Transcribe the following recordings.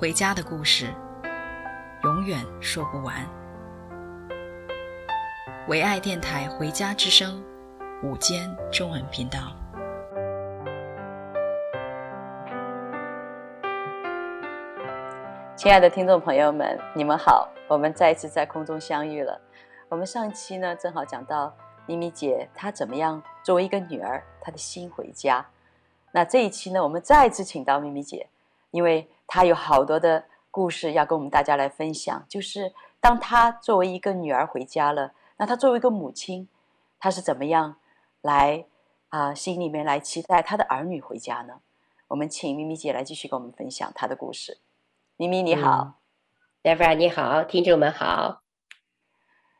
回家的故事，永远说不完。唯爱电台《回家之声》午间中文频道，亲爱的听众朋友们，你们好，我们再一次在空中相遇了。我们上期呢，正好讲到咪咪姐她怎么样作为一个女儿，她的心回家。那这一期呢，我们再一次请到咪咪姐，因为她有好多的故事要跟我们大家来分享。就是当她作为一个女儿回家了，那她作为一个母亲，她是怎么样来啊、呃、心里面来期待她的儿女回家呢？我们请咪咪姐来继续跟我们分享她的故事。咪咪你好，Debra、嗯、你好，听众们好。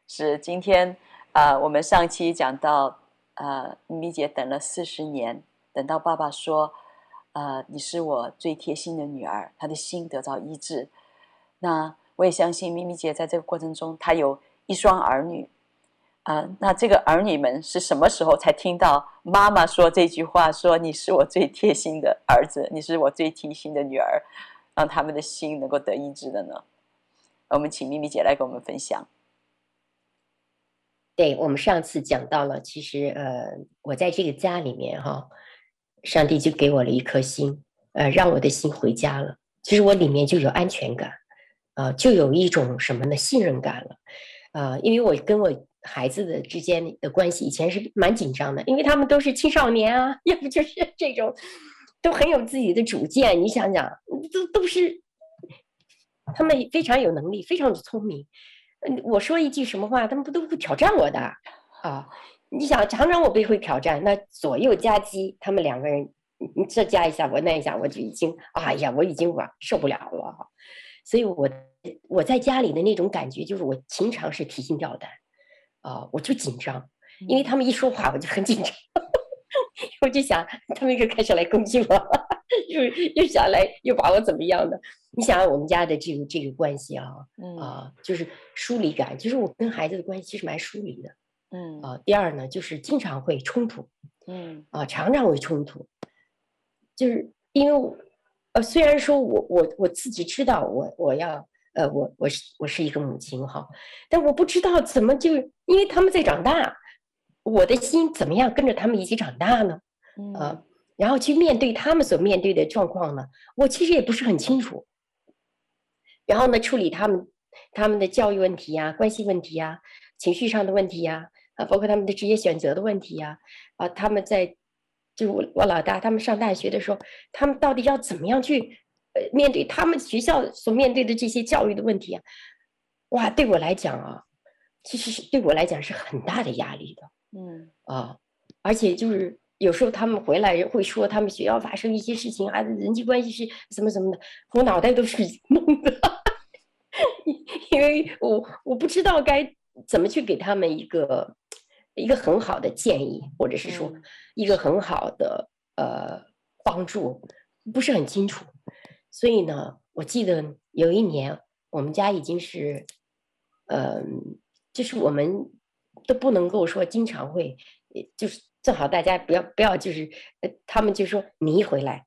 是今天啊、呃，我们上期讲到啊、呃，咪咪姐等了四十年。等到爸爸说：“呃，你是我最贴心的女儿。”他的心得到医治。那我也相信咪咪姐在这个过程中，她有一双儿女。啊、那这个儿女们是什么时候才听到妈妈说这句话？说你是我最贴心的儿子，你是我最贴心的女儿，让他们的心能够得医治的呢？我们请咪咪姐来跟我们分享。对，我们上次讲到了，其实呃，我在这个家里面哈。上帝就给我了一颗心，呃，让我的心回家了。其实我里面就有安全感，啊、呃，就有一种什么呢？信任感了，啊、呃，因为我跟我孩子的之间的关系以前是蛮紧张的，因为他们都是青少年啊，要不就是这种，都很有自己的主见。你想想，都都是，他们非常有能力，非常的聪明。嗯，我说一句什么话，他们不都不挑战我的啊？你想常常我被会挑战，那左右夹击，他们两个人，你这加一下，我那一下，我就已经，哎呀，我已经我受不了了。所以我我在家里的那种感觉，就是我经常是提心吊胆，啊、呃，我就紧张，因为他们一说话我就很紧张，我就想他们又开始来攻击我，又又想来又把我怎么样的？你想想我们家的这个这个关系啊，啊、呃，就是疏离感，就是我跟孩子的关系其实蛮疏离的。嗯啊，第二呢，就是经常会冲突，嗯啊，常常会冲突，就是因为，呃，虽然说我我我自己知道我我要呃我我是我是一个母亲哈，但我不知道怎么就因为他们在长大，我的心怎么样跟着他们一起长大呢？啊，然后去面对他们所面对的状况呢，我其实也不是很清楚。然后呢，处理他们他们的教育问题呀、关系问题呀、情绪上的问题呀。啊，包括他们的职业选择的问题呀，啊，他们在，就我我老大他们上大学的时候，他们到底要怎么样去，呃，面对他们学校所面对的这些教育的问题啊？哇，对我来讲啊，其实是对我来讲是很大的压力的，嗯啊，而且就是有时候他们回来会说他们学校发生一些事情啊，人际关系是什么什么的，我脑袋都是懵的，因为我我不知道该怎么去给他们一个。一个很好的建议，或者是说一个很好的呃帮助，不是很清楚。所以呢，我记得有一年，我们家已经是，嗯、呃，就是我们都不能够说经常会，就是正好大家不要不要就是，他们就说你一回来，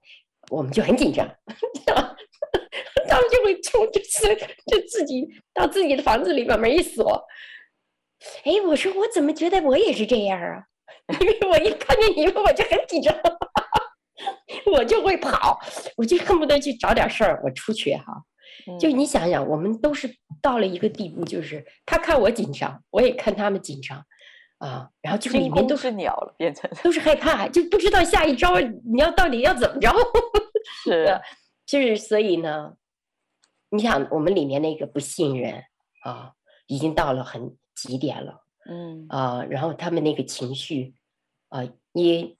我们就很紧张，他们就会冲，就 是就自己到自己的房子里把门一锁。哎，我说我怎么觉得我也是这样啊？因为我一看见你们，我就很紧张，我就会跑，我就恨不得去找点事儿，我出去哈。就你想想，我们都是到了一个地步，就是他看我紧张，我也看他们紧张啊，然后就里面都是鸟了，变成都是害怕，就不知道下一招你要到底要怎么着。是，就是所以呢，你想我们里面那个不信任啊，已经到了很。极点了，嗯啊、呃，然后他们那个情绪，啊、呃，也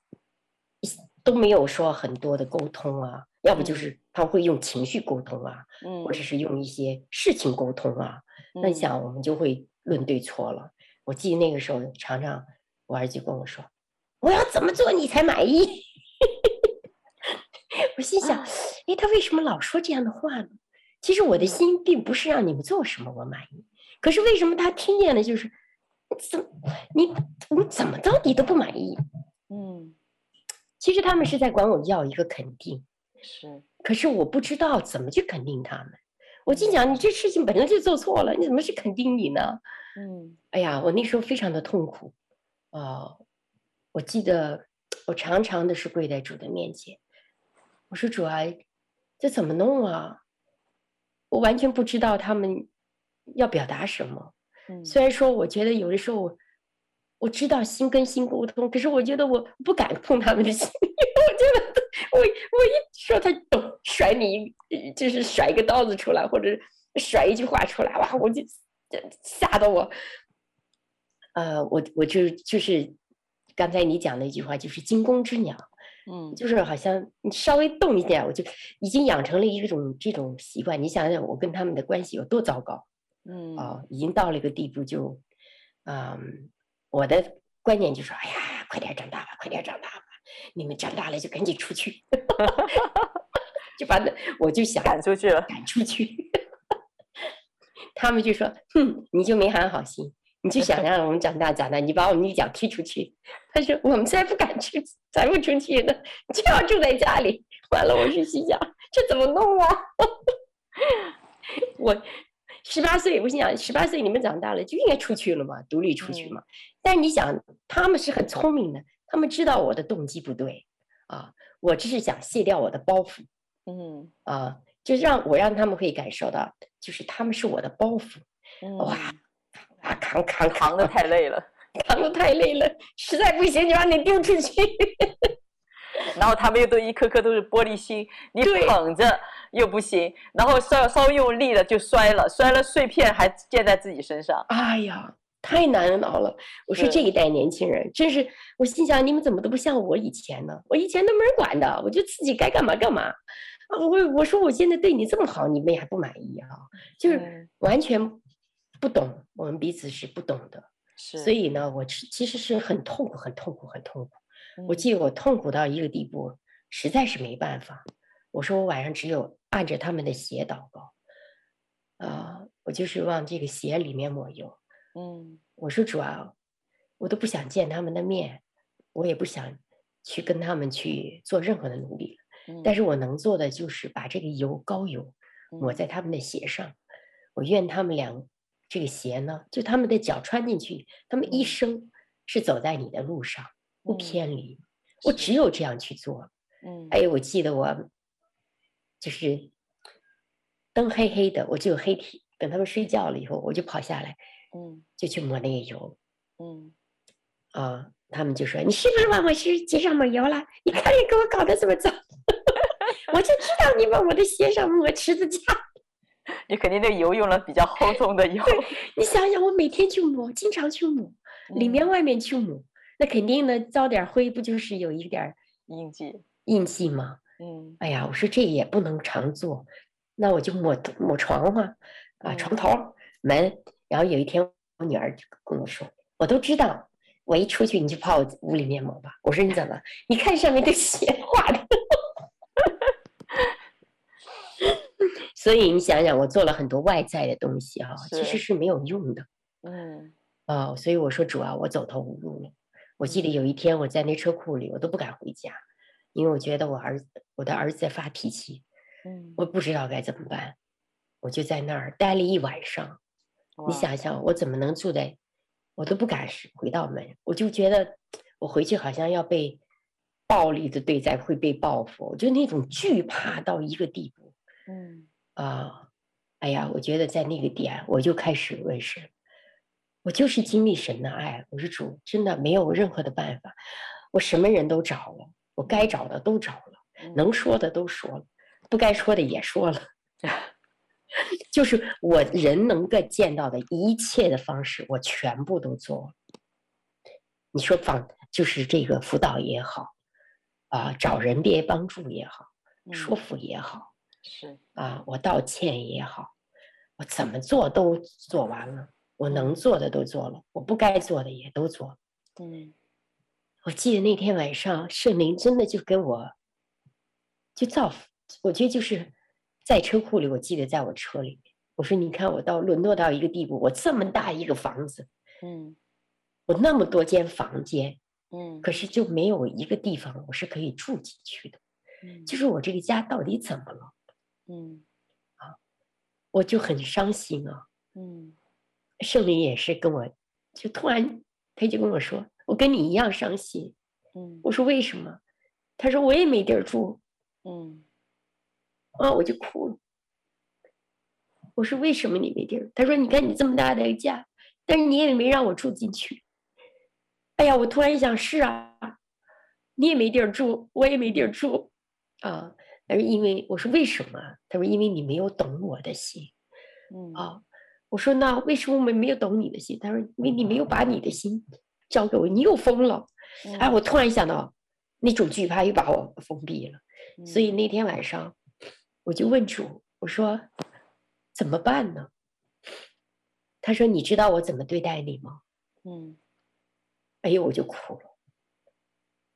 都没有说很多的沟通啊，要不就是他会用情绪沟通啊，嗯，或者是用一些事情沟通啊。那你想，我们就会论对错了。我记得那个时候，常常我儿子就跟我说：“我要怎么做你才满意？” 我心想：“哎，他为什么老说这样的话呢？其实我的心并不是让你们做什么我满意，可是为什么他听见了就是怎你你怎么着你都不满意？”嗯，其实他们是在管我要一个肯定，是，可是我不知道怎么去肯定他们。我心想：“你这事情本来就做错了，你怎么去肯定你呢？”嗯，哎呀，我那时候非常的痛苦，啊、呃，我记得我常常的是跪在主的面前，我说主啊，这怎么弄啊？我完全不知道他们要表达什么。嗯，虽然说我觉得有的时候我，我知道心跟心沟通，可是我觉得我不敢碰他们的心，我觉得我我一说他懂，甩你就是甩一个刀子出来，或者甩一句话出来，哇，我就。吓得我，呃，我我就就是刚才你讲的一句话，就是惊弓之鸟，嗯，就是好像你稍微动一点，我就已经养成了一种这种习惯。你想想，我跟他们的关系有多糟糕，嗯，啊、呃，已经到了一个地步就，嗯，我的观念就是说，哎呀，快点长大吧，快点长大吧，你们长大了就赶紧出去，就把那我就想赶出去了，赶出去。他们就说：“哼，你就没安好心，你就想让我们长大长大，你把我们一脚踢出去。”他说：“我们才不敢出，才不出去呢，就要住在家里。”完了，我是心想：“这怎么弄啊？” 我十八岁，我心想：十八岁你们长大了就应该出去了嘛，独立出去嘛。嗯、但你想，他们是很聪明的，他们知道我的动机不对啊，我只是想卸掉我的包袱，嗯啊。就让我让他们可以感受到，就是他们是我的包袱，嗯、哇，啊扛扛扛的太累了，扛的太累了，实在不行就把你丢出去。然后他们又都一颗颗都是玻璃心，你捧着又不行，然后稍稍用力了就摔了，摔了碎片还溅在自己身上。哎呀，太难熬了。我说这一代年轻人真是，我心想你们怎么都不像我以前呢？我以前都没人管的，我就自己该干嘛干嘛。我我说我现在对你这么好，你们也还不满意啊？就是完全不懂，我们彼此是不懂的，是。所以呢，我其实是很痛苦，很痛苦，很痛苦。我记得我痛苦到一个地步，实在是没办法。我说我晚上只有按着他们的鞋祷告，啊，我就是往这个鞋里面抹油。嗯，我说主要我都不想见他们的面，我也不想去跟他们去做任何的努力。但是我能做的就是把这个油膏油抹在他们的鞋上，嗯、我愿他们俩这个鞋呢，就他们的脚穿进去，他们一生是走在你的路上，不偏离。嗯、我只有这样去做。嗯，哎，我记得我就是灯黑黑的，我就有黑体，等他们睡觉了以后，我就跑下来，嗯，就去抹那个油，嗯，啊，他们就说：“你是不是往我鞋鞋上抹油了？你看你给我搞得这么脏。”我就知道你往我的鞋上抹池子架，你肯定那油用了比较厚重的油。你想想，我每天去抹，经常去抹，里面外面去抹，嗯、那肯定呢，招点灰不就是有一点印记？印记吗？嗯。哎呀，我说这也不能常做，那我就抹抹床嘛，啊，床头、嗯、门。然后有一天，我女儿就跟我说：“我都知道，我一出去你就跑我屋里面抹吧。”我说：“你怎么？你看上面的血画的。”所以你想想，我做了很多外在的东西哈，其实是没有用的。嗯，哦，所以我说主啊，我走投无路了。我记得有一天我在那车库里，我都不敢回家，因为我觉得我儿子，我的儿子在发脾气。嗯，我不知道该怎么办，我就在那儿待了一晚上。你想想，我怎么能住在？我都不敢回到门，我就觉得我回去好像要被暴力的对待，会被报复，我就那种惧怕到一个地步。嗯。啊，哎呀，我觉得在那个点，我就开始问神，我就是经历神的爱。我说主，真的没有任何的办法，我什么人都找了，我该找的都找了，能说的都说了，不该说的也说了，就是我人能够见到的一切的方式，我全部都做了。你说放，就是这个辅导也好，啊、呃，找人别帮助也好，嗯。说服也好，是。啊，我道歉也好，我怎么做都做完了，我能做的都做了，我不该做的也都做了。嗯我记得那天晚上，圣灵真的就跟我就造福，我觉得就是在车库里，我记得在我车里面，我说：“你看，我到沦落到一个地步，我这么大一个房子，嗯我那么多间房间，嗯，可是就没有一个地方我是可以住进去的。嗯就是我这个家到底怎么了？嗯我就很伤心啊。嗯圣灵也是跟我，就突然他就跟我说：“我跟你一样伤心。”嗯我说：“为什么？”他说：“我也没地儿住。”嗯啊，我就哭了。我说：“为什么你没地儿？”他说：“你看你这么大的一个家，但是你也没让我住进去。”哎呀，我突然一想，是啊，你也没地儿住，我也没地儿住，啊。他说因为我说为什么？他说：“因为你没有懂我的心。”嗯啊，我说：“那为什么我们没有懂你的心？”他说：“因为你没有把你的心交给我，你又疯了。”哎，我突然想到，那种惧怕又把我封闭了。所以那天晚上，我就问主，我说怎么办呢？他说：“你知道我怎么对待你吗？”嗯哎呦，我就哭了。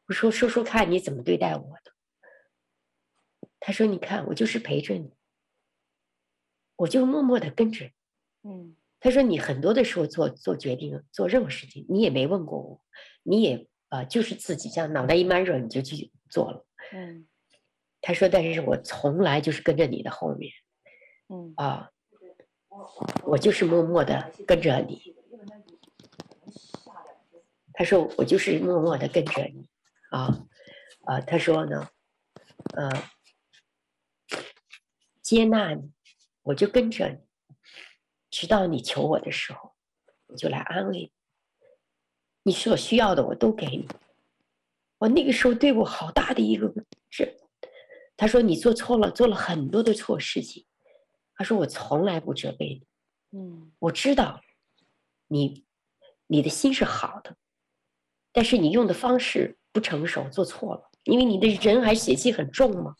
我说：“说说看，你怎么对待我的？”他说：“你看，我就是陪着你，我就默默的跟着你。”嗯他说：“你很多的时候做做决定，做任何事情，你也没问过我，你也啊、呃，就是自己这样脑袋一闷热你就去做了。”嗯他说：“但是我从来就是跟着你的后面。”嗯啊，我就是默默的跟着你。他说我就是默默的跟着你，啊，啊，他说呢，呃，接纳你，我就跟着你，直到你求我的时候，我就来安慰你。你所需要的我都给你。我那个时候对我好大的一个是，他说你做错了，做了很多的错事情。他说：“我从来不责备你，嗯我知道你你的心是好的，但是你用的方式不成熟，做错了，因为你的人还血气很重嘛。”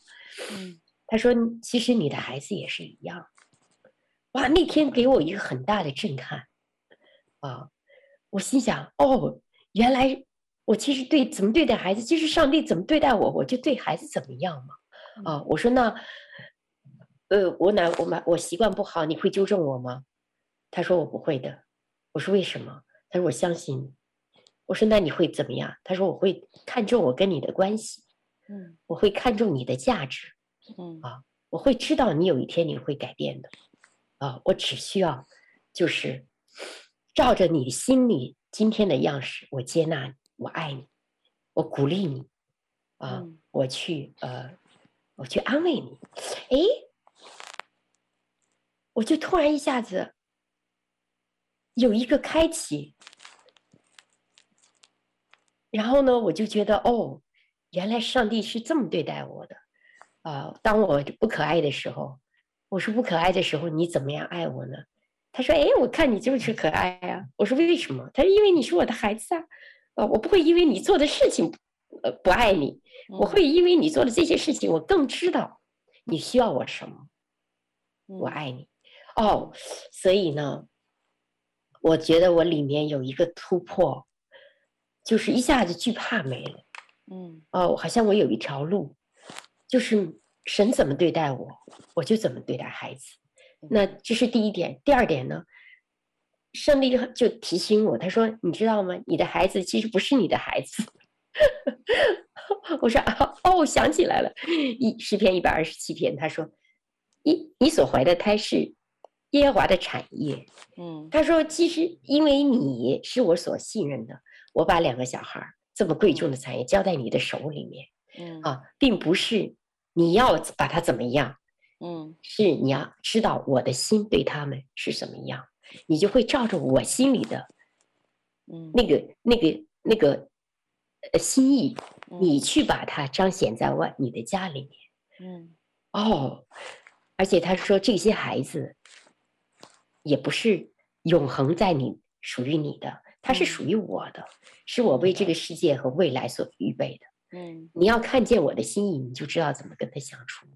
嗯他说：“其实你的孩子也是一样。”哇，那天给我一个很大的震撼啊！我心想：“哦，原来我其实对怎么对待孩子，就是上帝怎么对待我，我就对孩子怎么样嘛。”啊，我说那。呃，我哪我哪我习惯不好，你会纠正我吗？他说我不会的。我说为什么？他说我相信你。我说那你会怎么样？他说我会看重我跟你的关系，嗯我会看重你的价值，嗯啊，我会知道你有一天你会改变的，啊，我只需要就是照着你心里今天的样式，我接纳你，我爱你，我鼓励你，啊，嗯我去呃，我去安慰你，哎。我就突然一下子有一个开启，然后呢，我就觉得哦，原来上帝是这么对待我的啊、呃！当我不可爱的时候，我说不可爱的时候，你怎么样爱我呢？他说：“哎，我看你就是可爱啊。”我说：“为什么？”他说：“因为你是我的孩子啊，呃，我不会因为你做的事情呃不爱你，我会因为你做的这些事情，我更知道你需要我什么，我爱你。”哦，所以呢，我觉得我里面有一个突破，就是一下子惧怕没了。嗯，哦，好像我有一条路，就是神怎么对待我，我就怎么对待孩子。那这是第一点。第二点呢，胜利就提醒我，他说：“你知道吗？你的孩子其实不是你的孩子。”我说：“哦，想起来了，一诗篇一百二十七篇，他说：‘你你所怀的胎是。’”耶和华的产业，嗯，他说：“其实因为你是我所信任的，我把两个小孩这么贵重的产业交在你的手里面，嗯啊，并不是你要把他怎么样，嗯，是你要知道我的心对他们是什么样，你就会照着我心里的，嗯，那个那个那个呃心意，嗯。你去把它彰显在外你的家里面，嗯，哦，而且他说这些孩子。”也不是永恒在你属于你的，他是属于我的，是我为这个世界和未来所预备的。嗯，你要看见我的心意，你就知道怎么跟他相处。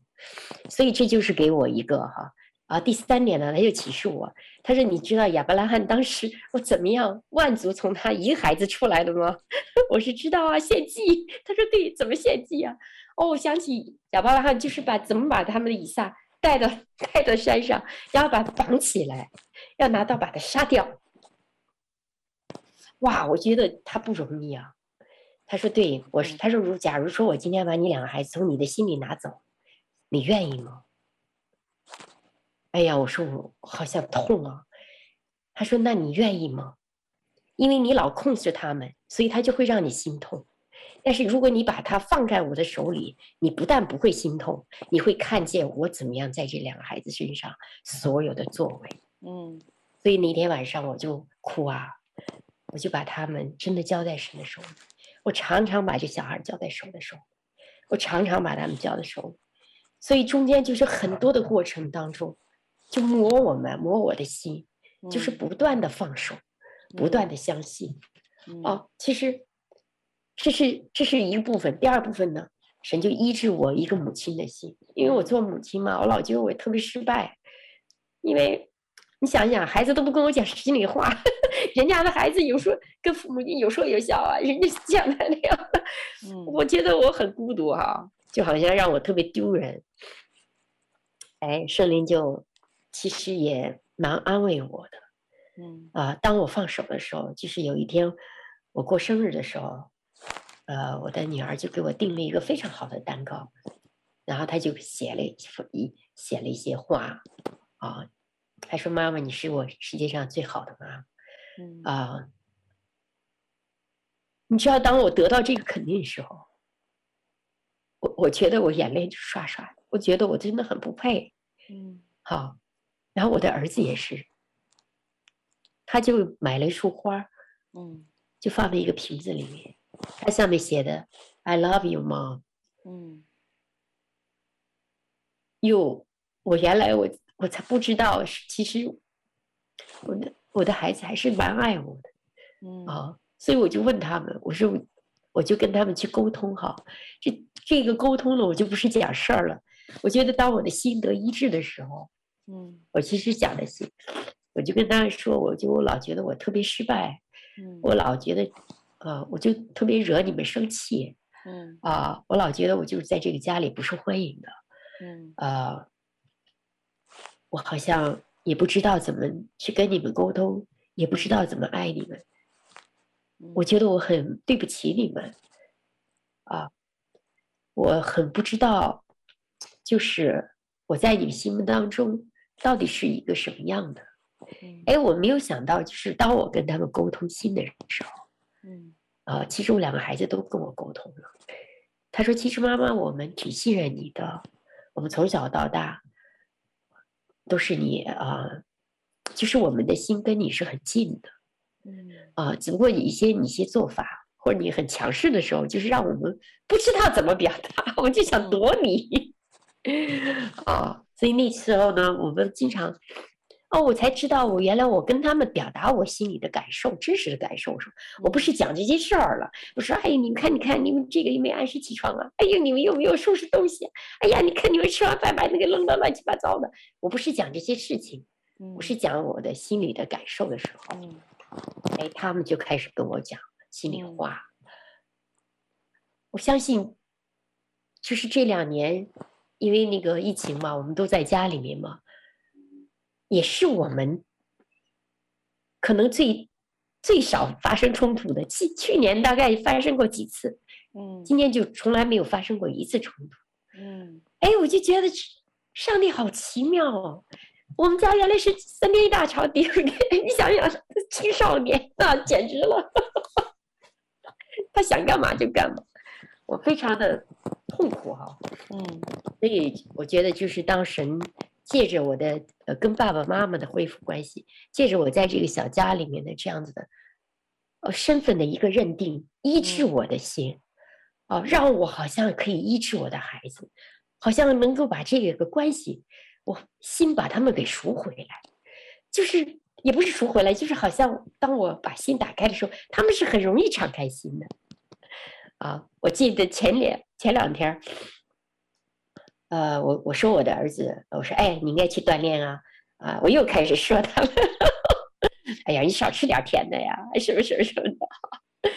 所以这就是给我一个哈啊，第三点呢，他又启示我，他说：“你知道亚伯拉罕当时我怎么样万族从他一个孩子出来的吗？” 我是知道啊，献祭。他说：“对，怎么献祭啊？”哦，我想起亚伯拉罕就是把怎么把他们的以撒带到 带到山上，然后把他绑起来，要拿刀把他杀掉。哇，我觉得他不容易啊。他说：“对，我是。”他说：“如假如说我今天把你两个孩子从你的心里拿走，你愿意吗？”哎呀，我说我好像痛啊。他说：“那你愿意吗？因为你老控制他们，所以他就会让你心痛。但是如果你把他放在我的手里，你不但不会心痛，你会看见我怎么样在这两个孩子身上所有的作为。”嗯，所以那天晚上我就哭啊，我就把他们真的交在神的手里。我常常把这小孩交在手的手，我常常把他们交在手里，所以中间就是很多的过程当中。就磨我们，磨我的心，就是不断的放手，嗯、不断的相信。嗯、哦，其实这是这是一部分。第二部分呢，神就医治我一个母亲的心，因为我做母亲嘛，我老觉得我特别失败。因为你想想，孩子都不跟我讲心里话，人家的孩子有时候跟父母亲有说有笑啊，人家讲的那样，嗯、我觉得我很孤独哈、啊，就好像让我特别丢人。哎，圣灵就。其实也蛮安慰我的，嗯啊，当我放手的时候，就是有一天我过生日的时候，呃，我的女儿就给我订了一个非常好的蛋糕，然后她就写了一写了一些话，啊，她说：“妈妈，你是我世界上最好的妈妈。”嗯啊，你知道，当我得到这个肯定的时候，我我觉得我眼泪就刷刷，我觉得我真的很不配，嗯，好。然后我的儿子也是，他就买了一束花，嗯，就放在一个瓶子里面，它上面写的 “I love you, mom”，嗯，哟，我原来我我才不知道，其实我的我的孩子还是蛮爱我的，嗯。啊，所以我就问他们，我说我就跟他们去沟通哈，这这个沟通了，我就不是讲事儿了，我觉得当我的心得一致的时候。嗯，我其实讲的是，我就跟他们说，我就我老觉得我特别失败，嗯，我老觉得，呃，我就特别惹你们生气，嗯，啊、呃，我老觉得我就是在这个家里不受欢迎的，嗯，呃，我好像也不知道怎么去跟你们沟通，也不知道怎么爱你们，我觉得我很对不起你们，啊、呃，我很不知道，就是我在你们心目当中。到底是一个什么样的？哎，我没有想到，就是当我跟他们沟通新的人的时候，嗯，啊，其实我两个孩子都跟我沟通了。他说：“其实妈妈，我们挺信任你的，我们从小到大都是你啊，就是我们的心跟你是很近的，嗯，啊，只不过你一些你一些做法或者你很强势的时候，就是让我们不知道怎么表达，我们就想躲你，啊。”所以那时候呢，我们经常，哦，我才知道，我原来我跟他们表达我心里的感受，真实的感受，我说我不是讲这些事儿了。我说，哎，你们看，你看，你们这个又没按时起床啊，哎呦，你们又没有收拾东西，哎呀，你看你们吃完饭把那个扔的乱七八糟的。我不是讲这些事情，我是讲我的心里的感受的时候，哎，他们就开始跟我讲心里话。我相信，就是这两年。因为那个疫情嘛，我们都在家里面嘛，也是我们可能最最少发生冲突的。去去年大概发生过几次，嗯，今年就从来没有发生过一次冲突，嗯，哎，我就觉得上帝好奇妙哦。我们家原来是三天一大吵，第二天你想想，青少年啊，简直了，他想干嘛就干嘛，我非常的。痛苦哈，嗯，所以我觉得就是当神借着我的呃跟爸爸妈妈的恢复关系，借着我在这个小家里面的这样子的呃身份的一个认定，医治我的心，哦，让我好像可以医治我的孩子，好像能够把这个个关系，我心把他们给赎回来，就是也不是赎回来，就是好像当我把心打开的时候，他们是很容易敞开心的。啊，我记得前两前两天，呃，我我说我的儿子，我说哎，你应该去锻炼啊，啊，我又开始说他了，哎呀，你少吃点甜的呀，什么什么什么的。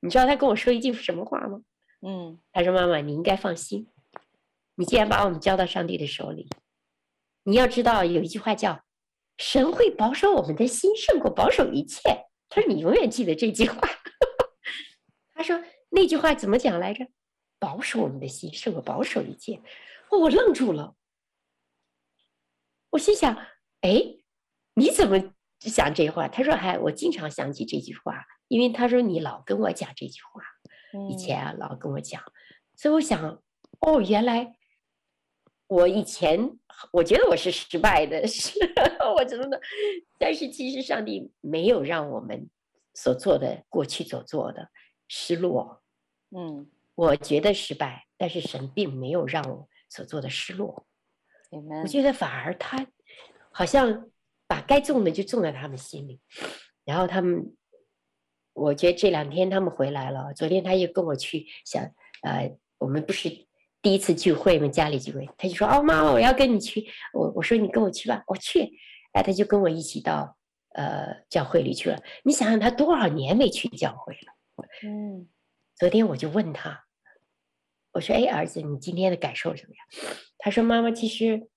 你知道他跟我说一句什么话吗？嗯，他说妈妈，你应该放心，你既然把我们交到上帝的手里，你要知道有一句话叫“神会保守我们的心胜过保守一切”，他说你永远记得这句话。他说。那句话怎么讲来着？保守我们的心胜过保守一切。哦，我愣住了。我心想：哎，你怎么想这话？他说：嗨，我经常想起这句话，因为他说你老跟我讲这句话，以前啊老跟我讲。所以我想，哦，原来我以前我觉得我是失败的，是我真的。但是其实上帝没有让我们所做的过去所做的失落。嗯，我觉得失败，但是神并没有让我所做的失落。我觉得反而他好像把该种的就种在他们心里，然后他们，我觉得这两天他们回来了。昨天他又跟我去想，呃，我们不是第一次聚会嘛？家里聚会，他就说：“哦，妈妈，我要跟你去。”我我说：“你跟我去吧，我去。”哎，他就跟我一起到呃教会里去了。你想想，他多少年没去教会了？嗯。昨天我就问他，我说：“哎，儿子，你今天的感受怎么样？”他说：“妈妈，其实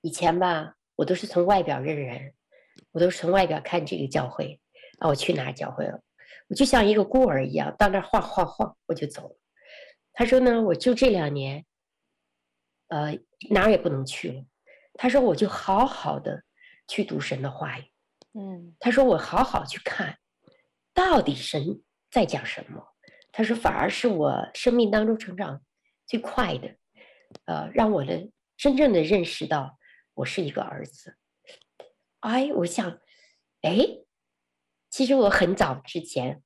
以前吧，我都是从外表认人，我都是从外表看这个教会啊，我去哪儿教会了，我就像一个孤儿一样，到那儿晃晃晃，我就走了。”他说：“呢，我就这两年，呃，哪儿也不能去了。”他说：“我就好好的去读神的话语。”嗯，他说：“我好好去看，到底神。”在讲什么？他说，反而是我生命当中成长最快的，呃，让我的真正的认识到我是一个儿子。哎，我想，哎，其实我很早之前，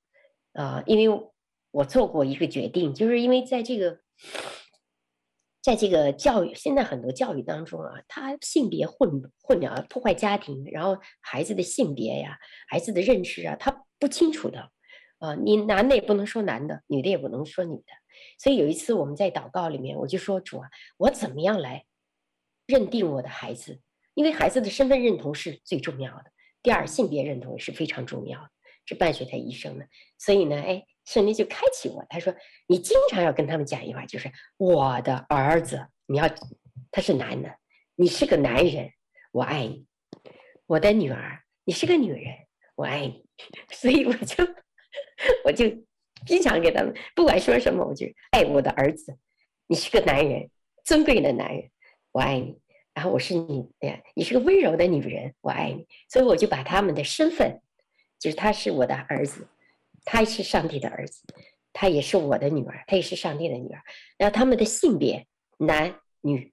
啊、呃，因为我做过一个决定，就是因为在这个，在这个教育，现在很多教育当中啊，他性别混混淆，破坏家庭，然后孩子的性别呀，孩子的认识啊，他不清楚的。啊，你男的也不能说男的，女的也不能说女的，所以有一次我们在祷告里面，我就说主啊，我怎么样来认定我的孩子？因为孩子的身份认同是最重要的，第二性别认同也是非常重要的，是伴随他一生的。所以呢，哎，圣灵就开启我，他说你经常要跟他们讲一句话，就是我的儿子，你要他是男的，你是个男人，我爱你；我的女儿，你是个女人，我爱你。所以我就。我就经常给他们，不管说什么，我就爱我的儿子。你是个男人，尊贵的男人，我爱你。然后我是你，的，你是个温柔的女人，我爱你。所以我就把他们的身份，就是他是我的儿子，他是上帝的儿子，他也是我的女儿，他也是上帝的女儿。然后他们的性别男女，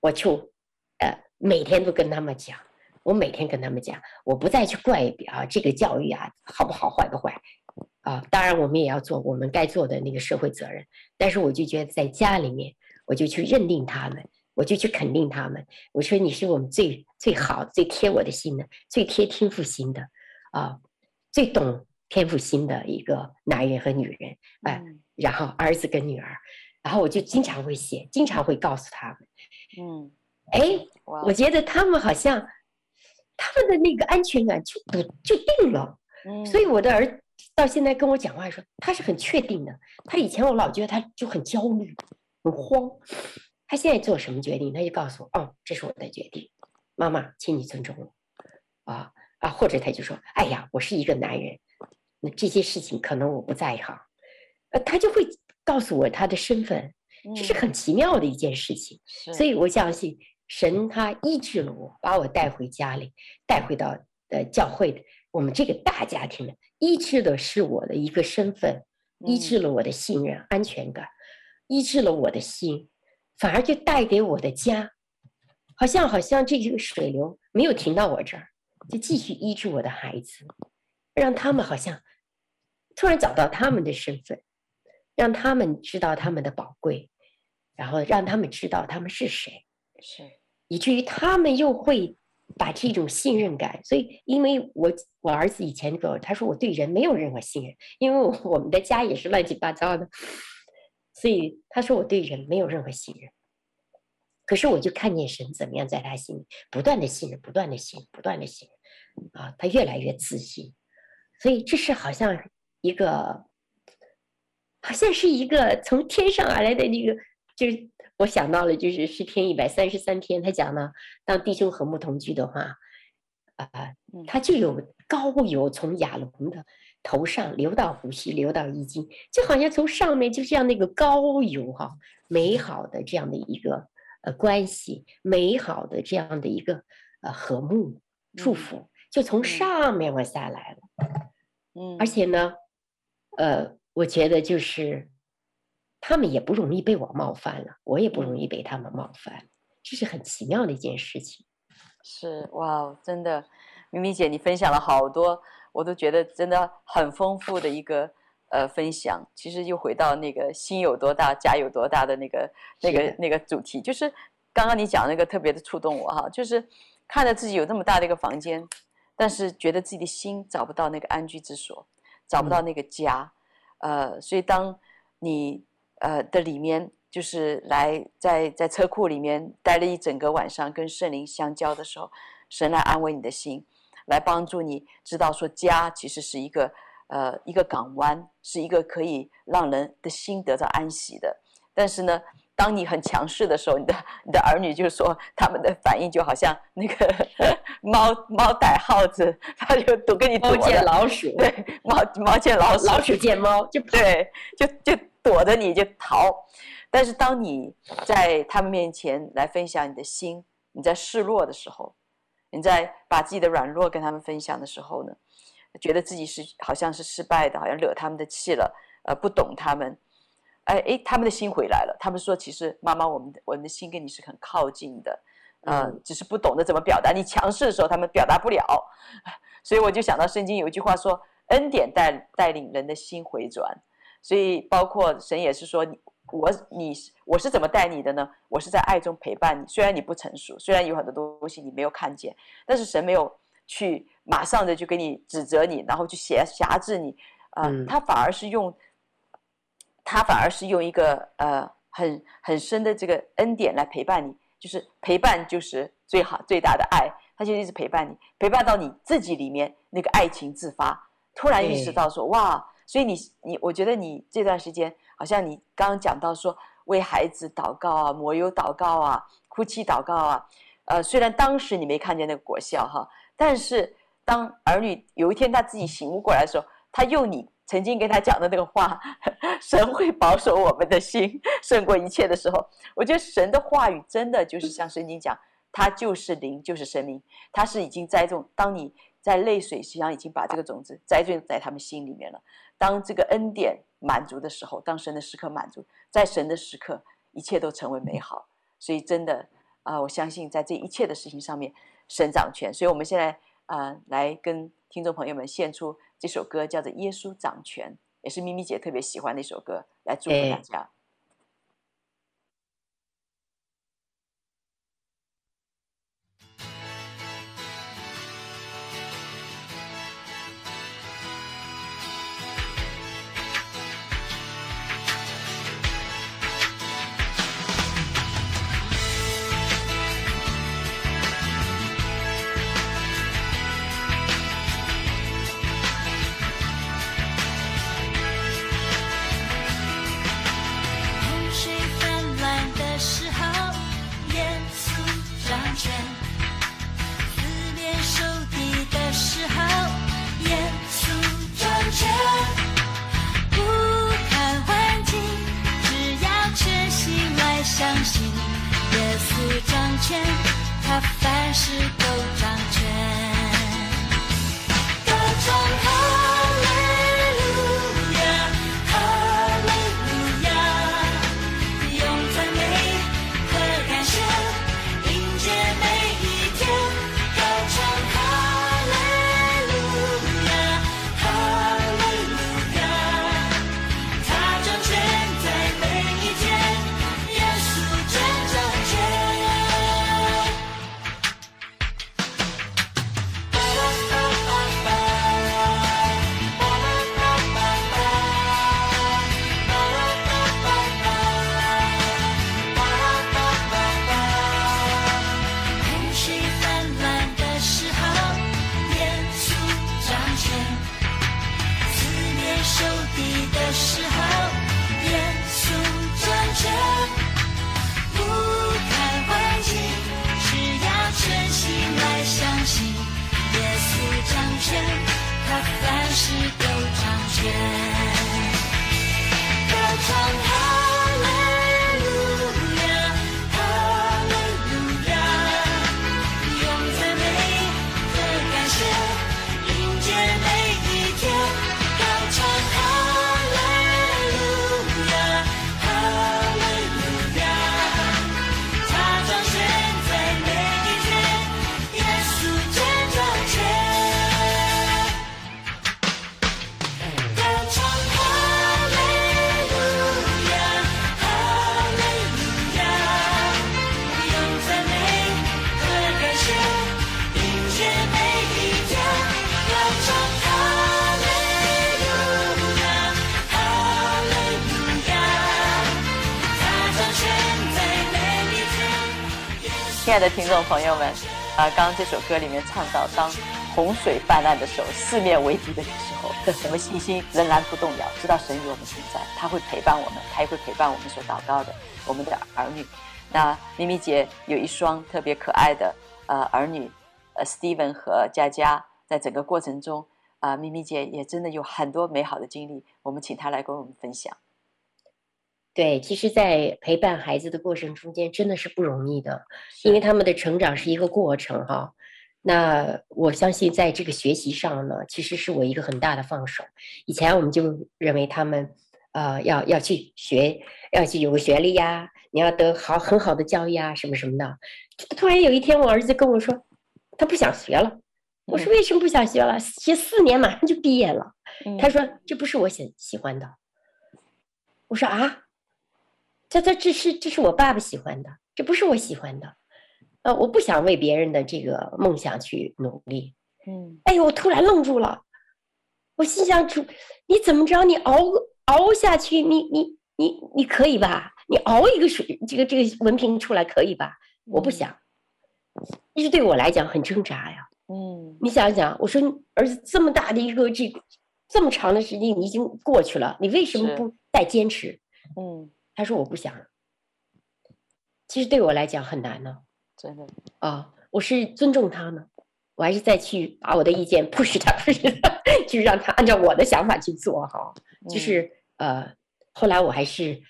我就呃每天都跟他们讲，我每天跟他们讲，我不再去怪啊这个教育啊好不好，坏不坏。啊，当然我们也要做我们该做的那个社会责任，但是我就觉得在家里面，我就去认定他们，我就去肯定他们。我说你是我们最最好、最贴我的心的、最贴天赋心的，啊，最懂天赋心的一个男人和女人，哎、啊，然后儿子跟女儿，然后我就经常会写，经常会告诉他们，嗯，哎，我觉得他们好像他们的那个安全感就不就定了，嗯，所以我的儿。到现在跟我讲话的时候，他是很确定的。他以前我老觉得他就很焦虑、很慌。他现在做什么决定，他就告诉我：“哦，这是我的决定，妈妈，请你尊重我。”啊啊，或者他就说：“哎呀，我是一个男人，那这些事情可能我不在行。”呃，他就会告诉我他的身份，这是很奇妙的一件事情。嗯、所以我相信神他医治了我，把我带回家里，带回到呃教会的。我们这个大家庭的，医治的是我的一个身份，医治了我的信任、安全感，医治了我的心，反而就带给我的家，好像好像这个水流没有停到我这儿，就继续医治我的孩子，让他们好像突然找到他们的身份，让他们知道他们的宝贵，然后让他们知道他们是谁，是，以至于他们又会把这种信任感，所以因为我我儿子以前跟我他说我对人没有任何信任，因为我们的家也是乱七八糟的，所以他说我对人没有任何信任。可是我就看见神怎么样在他心里不断的信任，不断的信任，不断的信任，啊，他越来越自信。所以这是好像一个，好像是一个从天上而来的那个，就是。我想到了，就是诗篇一百三十三篇，他讲呢，当弟兄和睦同居的话，啊、呃，他就有高油从亚龙的头上流到胡须，流到衣襟，就好像从上面就这样那个高油哈，美好的这样的一个呃关系，美好的这样的一个呃和睦祝福，就从上面往下来了。嗯，而且呢，呃，我觉得就是。他们也不容易被我冒犯了，我也不容易被他们冒犯，这是很奇妙的一件事情。是哇，真的，咪咪姐，你分享了好多，我都觉得真的很丰富的一个呃分享。其实又回到那个心有多大，家有多大的那个那个那个主题，就是刚刚你讲那个特别的触动我哈，就是看着自己有那么大的一个房间，但是觉得自己的心找不到那个安居之所，找不到那个家，嗯、呃，所以当你。呃的里面就是来在在车库里面待了一整个晚上，跟圣灵相交的时候，神来安慰你的心，来帮助你知道说家其实是一个呃一个港湾，是一个可以让人的心得到安息的。但是呢，当你很强势的时候，你的 你的儿女就说他们的反应就好像那个 猫猫逮耗子，他就躲跟你躲。猫见老鼠，对，猫猫见老鼠，老鼠见猫就对，就就。躲着你就逃，但是当你在他们面前来分享你的心，你在示弱的时候，你在把自己的软弱跟他们分享的时候呢，觉得自己是好像是失败的，好像惹他们的气了，呃，不懂他们，哎哎，他们的心回来了，他们说其实妈妈，我们我们的心跟你是很靠近的，呃、嗯，只是不懂得怎么表达。你强势的时候，他们表达不了，所以我就想到圣经有一句话说，恩典带带领人的心回转。所以，包括神也是说，我你我是怎么带你的呢？我是在爱中陪伴你。虽然你不成熟，虽然有很多东西你没有看见，但是神没有去马上的就给你指责你，然后去挟辖制你，啊、呃，他反而是用，他反而是用一个呃很很深的这个恩典来陪伴你，就是陪伴就是最好最大的爱，他就一直陪伴你，陪伴到你自己里面那个爱情自发，突然意识到说哇。所以你你，我觉得你这段时间好像你刚刚讲到说为孩子祷告啊，抹油祷告啊，哭泣祷告啊，呃，虽然当时你没看见那个果效哈，但是当儿女有一天他自己醒悟过来的时候，他用你曾经跟他讲的那个话，神会保守我们的心胜过一切的时候，我觉得神的话语真的就是像圣经讲，他就是灵，就是生命，他是已经栽种，当你在泪水实际上已经把这个种子栽种在他们心里面了。当这个恩典满足的时候，当神的时刻满足，在神的时刻，一切都成为美好。所以真的啊、我相信在这一切的事情上面，神掌权。所以我们现在啊、来跟听众朋友们献出这首歌，叫做《耶稣掌权》，也是咪咪姐特别喜欢的一首歌，来祝福大家。他凡事。的听众朋友们，啊，刚刚这首歌里面唱到，当洪水泛滥的时候，四面围敌的时候，我们信心仍然不动摇，知道神与我们同在，他会陪伴我们，他也会陪伴我们所祷告的我们的儿女。那咪咪姐有一双特别可爱的呃儿女，呃，Steven 和佳佳，在整个过程中，啊、咪咪姐也真的有很多美好的经历，我们请她来跟我们分享。对，其实，在陪伴孩子的过程中间，真的是不容易的，因为他们的成长是一个过程哈。那我相信，在这个学习上呢，其实是我一个很大的放手。以前我们就认为他们，呃，要要去学，要去有个学历呀，你要得好很好的教育啊，什么什么的。突然有一天，我儿子跟我说，他不想学了。我说为什么不想学了？学四年马上就毕业了。他说这不是我喜喜欢的。我说啊。这这这是这是我爸爸喜欢的，这不是我喜欢的，呃，我不想为别人的这个梦想去努力。嗯，哎呦，我突然愣住了，我心想主，你怎么着？你熬熬下去，你你你你可以吧？你熬一个水，这个这个文凭出来可以吧？我不想，其实对我来讲很挣扎呀。嗯，你想想，我说儿子这么大的一个这个这么长的时间你已经过去了，你为什么不再坚持？嗯。他说：“我不想。”其实对我来讲很难呢，真的啊！我是尊重他呢，我还是再去把我的意见 push 他，push 他，就让他按照我的想法去做哈。就是呃，后来我还是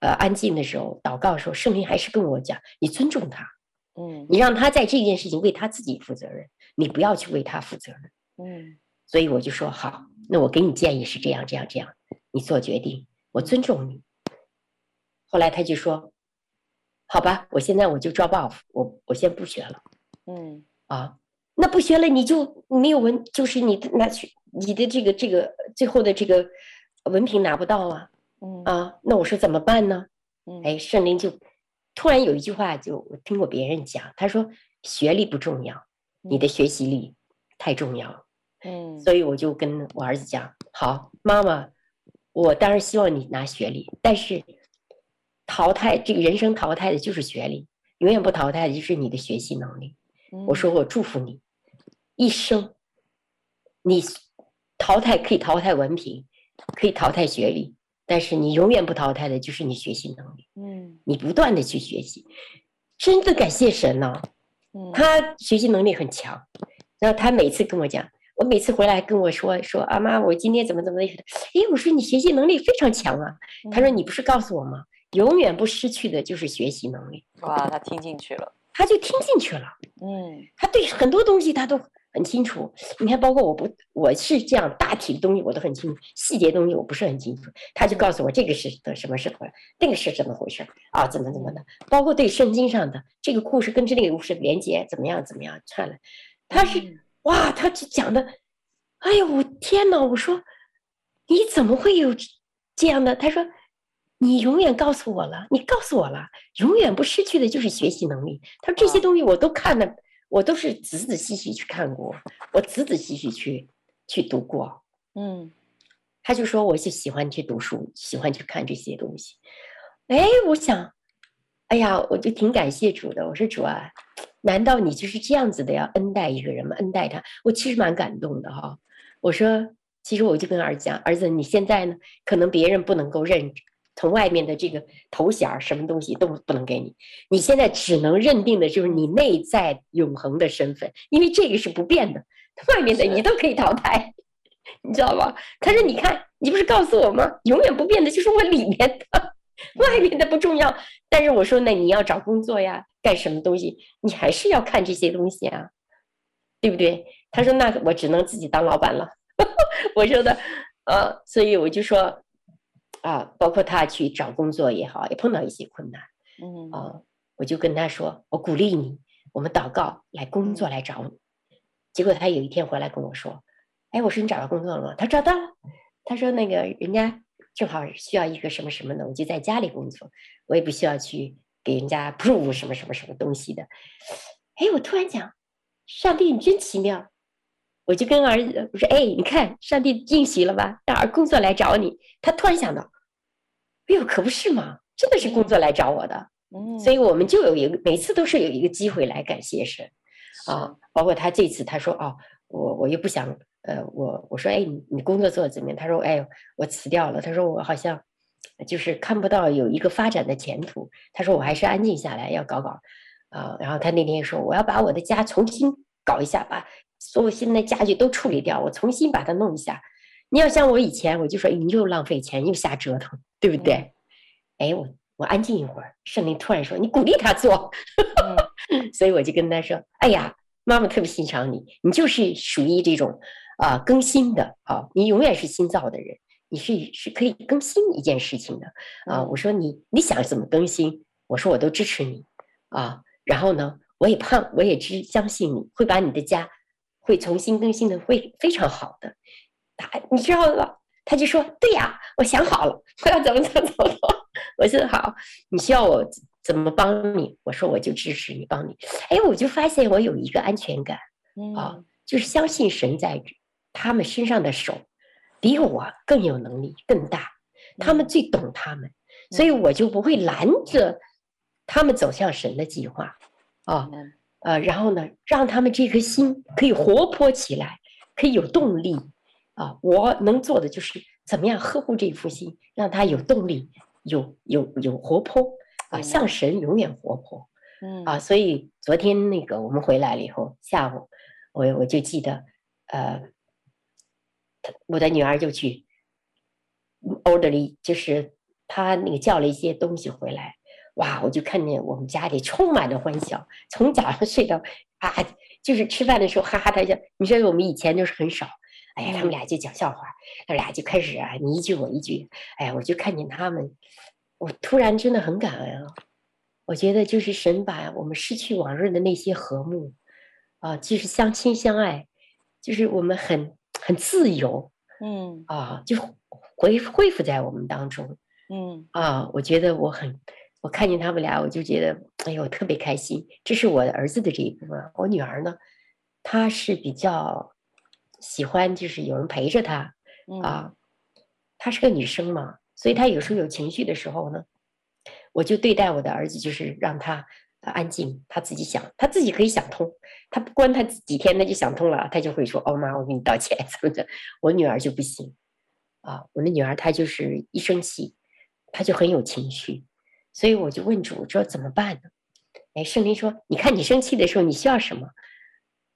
呃安静的时候祷告的时候，圣灵还是跟我讲：“你尊重他，嗯，你让他在这件事情为他自己负责任，你不要去为他负责任。”嗯，所以我就说好，那我给你建议是这样这样这样，你做决定，我尊重你。后来他就说：“好吧，我现在我就 drop off，我我先不学了。”嗯啊，那不学了你就没有文，就是你拿去你的这个这个最后的这个文凭拿不到啊。嗯啊，那我说怎么办呢？嗯，哎，圣灵就突然有一句话，就我听过别人讲，他说：“学历不重要，你的学习力太重要。”嗯，所以我就跟我儿子讲：“好，妈妈，我当然希望你拿学历，但是。”淘汰这个人生淘汰的就是学历，永远不淘汰的就是你的学习能力。嗯、我说我祝福你，一生你淘汰可以淘汰文凭，可以淘汰学历，但是你永远不淘汰的就是你学习能力。嗯，你不断的去学习，真的感谢神呢、啊。嗯，他学习能力很强，然后他每次跟我讲，我每次回来跟我说说阿妈，我今天怎么怎么的，哎，我说你学习能力非常强啊。他说你不是告诉我吗？永远不失去的就是学习能力。哇，他听进去了，他就听进去了。嗯，他对很多东西他都很清楚。你看，包括我不，我是这样大体的东西我都很清楚，细节东西我不是很清楚。他就告诉我这个是的什么是回，那个是怎么回事啊？怎么怎么的？包括对圣经上的这个故事跟这个故事连接怎么样怎么样串了？他是哇，他就讲的，哎呦我天哪！我说你怎么会有这样的？他说。你永远告诉我了，你告诉我了，永远不失去的就是学习能力。他说这些东西我都看了，我都是仔仔细细去看过，我仔仔细细去去读过。嗯，他就说我就喜欢去读书，喜欢去看这些东西。哎，我想，哎呀，我就挺感谢主的。我说主啊，难道你就是这样子的要恩待一个人吗？恩待他，我其实蛮感动的哈。我说其实我就跟儿子讲，儿子，你现在呢，可能别人不能够认，从外面的这个头衔什么东西都不能给你，你现在只能认定的就是你内在永恒的身份，因为这个是不变的，外面的你都可以淘汰，你知道吧？他说，你看，你不是告诉我吗？永远不变的就是我里面的，外面的不重要。但是我说，那你要找工作呀，干什么东西，你还是要看这些东西啊，对不对？他说，那我只能自己当老板了。我说的，呃，所以我就说，啊，包括他去找工作也好，也碰到一些困难，嗯，啊，我就跟他说，我鼓励你，我们祷告来工作来找你。结果他有一天回来跟我说，哎，我说你找到工作了吗？他找到了。他说那个人家正好需要一个什么什么的，我就在家里工作，我也不需要去给人家 prove 什么什么什么东西的。哎，我突然讲，上帝你真奇妙。我就跟儿子我说：“哎，你看，上帝应许了吧？让儿工作来找你。”他突然想到：“哎呦，可不是嘛！真的是工作来找我的。”嗯，所以我们就有一个，每次都是有一个机会来感谢神啊。包括他这次，他说：“哦，我我又不想，呃，我我说，哎，你你工作做的怎么样？”他说：“哎，我辞掉了。”他说：“我好像就是看不到有一个发展的前途。”他说：“我还是安静下来，要搞搞啊。”然后他那天说：“我要把我的家重新搞一下把。”所有现在家具都处理掉，我重新把它弄一下。你要像我以前，我就说你又浪费钱又瞎折腾，对不对？哎，我我安静一会儿，圣灵突然说你鼓励他做，所以我就跟他说：“哎呀，妈妈特别欣赏你，你就是属于这种啊、呃、更新的啊，你永远是新造的人，你是是可以更新一件事情的啊。”我说你你想怎么更新，我说我都支持你啊。然后呢，我也盼我也只相信你会把你的家。会重新更新的，会非常好的。他，你知道吧？他就说：“对呀，我想好了，我要怎么怎么怎么。”我说：“好，你需要我怎么帮你？”我说：“我就支持你，帮你。”哎，我就发现我有一个安全感，啊，就是相信神在他们身上的手比我更有能力、更大，他们最懂他们，所以我就不会拦着他们走向神的计划，啊。呃，然后呢，让他们这颗心可以活泼起来，可以有动力啊！我能做的就是怎么样呵护这一颗心，让他有动力，有有有活泼啊，像神永远活泼，嗯啊，所以昨天那个我们回来了以后，下午我我就记得，呃，我的女儿就去 orderly，就是她那个叫了一些东西回来。哇！我就看见我们家里充满了欢笑，从早上睡到啊，就是吃饭的时候哈哈大笑。你说我们以前就是很少，哎呀，他们俩就讲笑话，他们俩就开始啊，你一句我一句，哎呀，我就看见他们，我突然真的很感恩啊！我觉得就是神把我们失去往日的那些和睦啊，就是相亲相爱，就是我们很很自由，嗯啊，就恢恢复在我们当中，嗯啊，我觉得我很。我看见他们俩，我就觉得，哎呦，特别开心。这是我的儿子的这一部分。我女儿呢，她是比较喜欢，就是有人陪着她啊。她是个女生嘛，所以她有时候有情绪的时候呢，我就对待我的儿子，就是让他安静，他自己想，他自己可以想通。他不关他几天，他就想通了，他就会说：“哦妈，我给你道歉。”怎么的？我女儿就不行啊。我的女儿她就是一生气，她就很有情绪。所以我就问主说怎么办呢？哎，圣灵说：“你看你生气的时候，你需要什么？”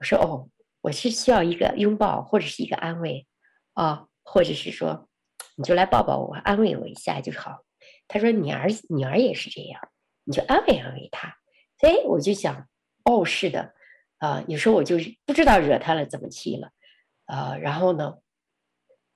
我说：“哦，我是需要一个拥抱，或者是一个安慰，啊、或者是说，你就来抱抱我，安慰我一下就好。”他说：“你儿女儿也是这样，你就安慰安慰他。”哎，我就想，哦，是的，啊、有时候我就不知道惹他了，怎么气了，啊、然后呢，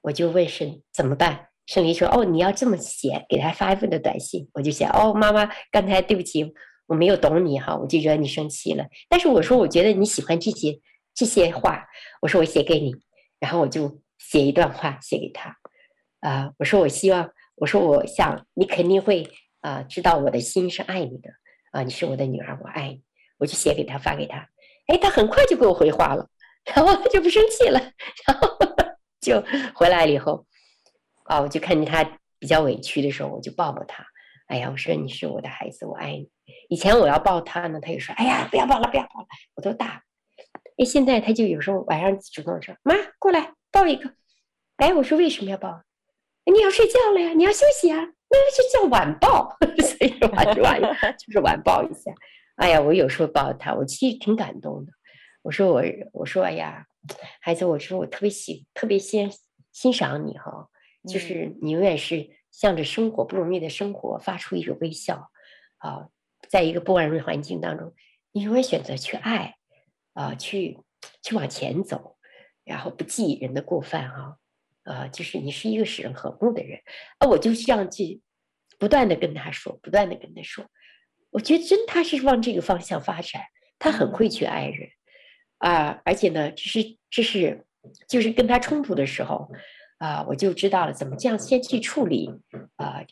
我就问神怎么办。圣灵说：“哦，你要这么写，给他发一份的短信。”我就写：“哦，妈妈，刚才对不起，我没有懂你哈，我就惹你生气了。但是我说，我觉得你喜欢这些这些话，我说我写给你，然后我就写一段话写给他。啊、我说我希望，我说我想你肯定会啊、知道我的心是爱你的啊，你是我的女儿，我爱你。我就写给他，发给他。哎，他很快就给我回话了，然后他就不生气了，然后就回来了以后。”啊，我就看见他比较委屈的时候，我就抱抱他。哎呀，我说你是我的孩子，我爱你。以前我要抱他呢，他就说：“哎呀，不要抱了，不要抱了，我都大。”哎，现在他就有时候晚上主动说：“妈，过来抱一个。”哎，我说为什么要抱？你要睡觉了呀，你要休息啊，那就叫晚抱，所以晚晚 就是晚抱一下。哎呀，我有时候抱他，我其实挺感动的。我说我我说哎呀，孩子，我说我特别喜特别欣欣赏你哈，就是你永远是向着生活不容易的生活发出一个微笑啊，在一个不安环境当中，你永远选择去爱啊，去去往前走，然后不记人的过犯哈。呃，就是你是一个使人和睦的人，啊，我就是这样去不断的跟他说，不断的跟他说，我觉得真他是往这个方向发展，他很会去爱人，啊，而且呢，这是这是就是跟他冲突的时候，啊，我就知道了怎么这样先去处理，啊，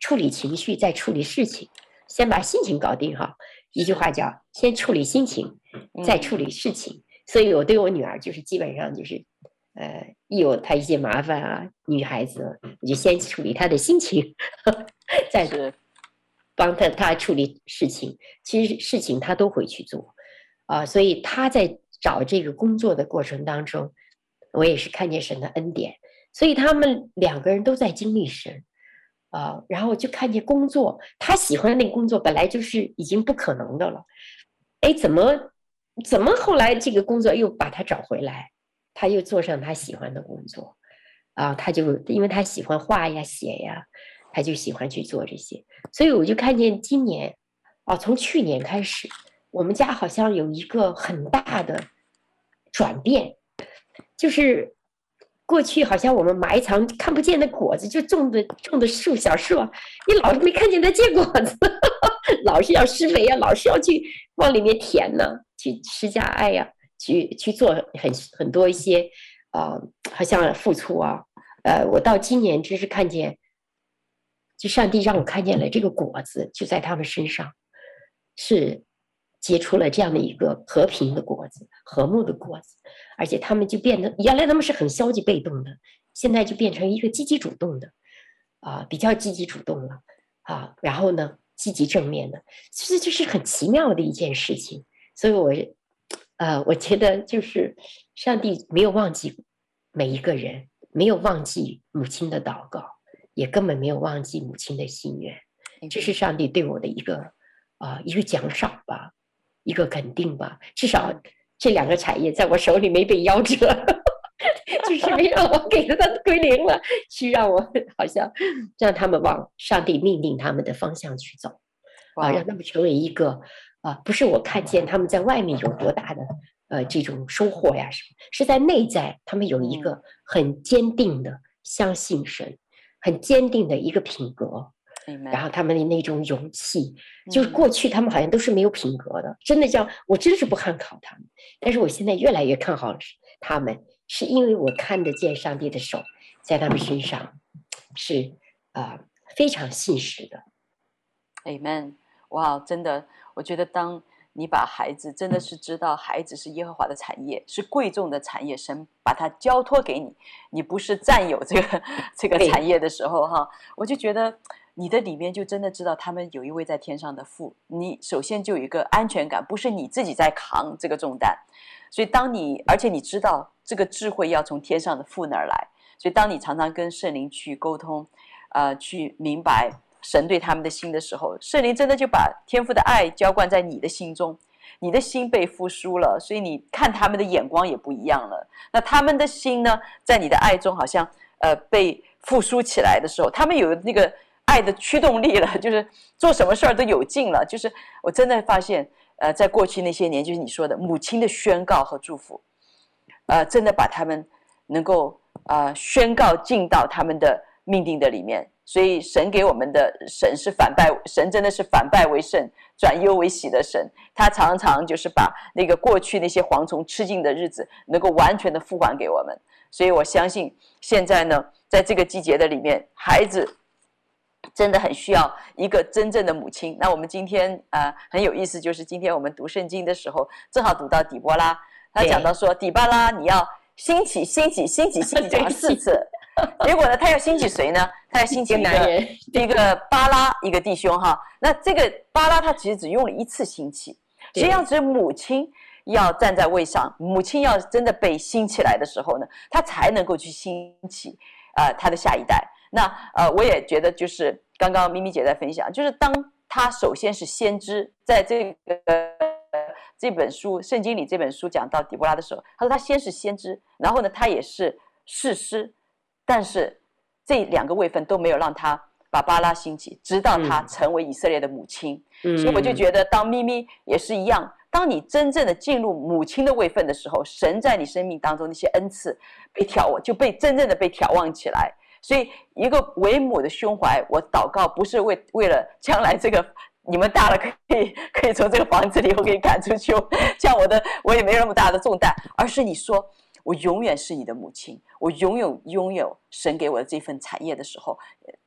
处理情绪，再处理事情，先把心情搞定哈，一句话叫先处理心情，再处理事情，所以我对我女儿就是基本上就是。呃，一有她一些麻烦啊，女孩子，我就先处理她的心情，再是帮她她处理事情。其实事情她都会去做，啊，所以她在找这个工作的过程当中，我也是看见神的恩典。所以他们两个人都在经历神，啊，然后就看见工作，他喜欢的那个工作本来就是已经不可能的了，哎，怎么怎么后来这个工作又把他找回来？他又做上他喜欢的工作，啊，他就因为他喜欢画呀、写呀，他就喜欢去做这些。所以我就看见今年，啊，从去年开始，我们家好像有一个很大的转变，就是过去好像我们埋藏看不见的果子，就种的种的树小树，你老是没看见它结果子，老是要施肥呀，老是要去往里面填呢，去施加爱呀。去去做很很多一些，呃，好像付出啊，呃，我到今年真是看见，就上帝让我看见了这个果子，就在他们身上，是结出了这样的一个和平的果子，和睦的果子，而且他们就变得，原来他们是很消极被动的，现在就变成一个积极主动的，啊、比较积极主动了，啊，然后呢，积极正面的，其实这是很奇妙的一件事情，所以我。呃，我觉得就是上帝没有忘记每一个人，没有忘记母亲的祷告，也根本没有忘记母亲的心愿。这是上帝对我的一个啊、呃、一个奖赏吧，一个肯定吧。至少这两个产业在我手里没被夭折，就是没让我给了他归零了，是让我好像让他们往上帝命令他们的方向去走，啊，让他们成为一个。啊，不是我看见他们在外面有多大的呃这种收获呀什么，是在内在他们有一个很坚定的相信神，很坚定的一个品格，然后他们的那种勇气，就是过去他们好像都是没有品格的，真的叫我真是不看好他们，但是我现在越来越看好他们，是因为我看得见上帝的手在他们身上，是啊非常信实的，Amen，哇，真的。我觉得，当你把孩子真的是知道孩子是耶和华的产业，是贵重的产业，神把它交托给你，你不是占有这个这个产业的时候，哈，我就觉得你的里面就真的知道他们有一位在天上的父，你首先就有一个安全感，不是你自己在扛这个重担，所以当你而且你知道这个智慧要从天上的父那儿来，所以当你常常跟圣灵去沟通，呃，去明白。神对他们的心的时候，圣灵真的就把天父的爱浇灌在你的心中，你的心被复苏了，所以你看他们的眼光也不一样了。那他们的心呢，在你的爱中好像呃被复苏起来的时候，他们有那个爱的驱动力了，就是做什么事儿都有劲了。就是我真的发现，呃，在过去那些年，就是你说的母亲的宣告和祝福，呃，真的把他们能够呃宣告进到他们的命定的里面。所以神给我们的神是反败，神真的是反败为胜、转忧为喜的神。他常常就是把那个过去那些蝗虫吃尽的日子，能够完全的复还给我们。所以我相信现在呢，在这个季节的里面，孩子真的很需要一个真正的母亲。那我们今天啊、呃、很有意思，就是今天我们读圣经的时候，正好读到底波拉，他讲到说，底巴拉你要兴起，兴起，兴起，兴起，讲了四次。结果呢，他要兴起谁呢？他要兴起一个男人，一个巴拉，一个弟兄哈。那这个巴拉他其实只用了一次兴起，实际上只有母亲要站在位上，母亲要真的被兴起来的时候呢，他才能够去兴起呃她的下一代。那呃，我也觉得就是刚刚咪咪姐在分享，就是当他首先是先知，在这个这本书圣经里这本书讲到底波拉的时候，他说他先是先知，然后呢，他也是士师，但是这两个位分都没有让他把巴拉兴起，直到他成为以色列的母亲。嗯，所以我就觉得当咪咪也是一样。当你真正的进入母亲的位分的时候，神在你生命当中那些恩赐被挑望，就被真正的被眺望起来。所以，一个为母的胸怀，我祷告不是为为了将来这个你们大了可以可以从这个房子里我给你赶出去，像我的我也没有那么大的重担，而是你说我永远是你的母亲，我永远拥有神给我的这份产业的时候。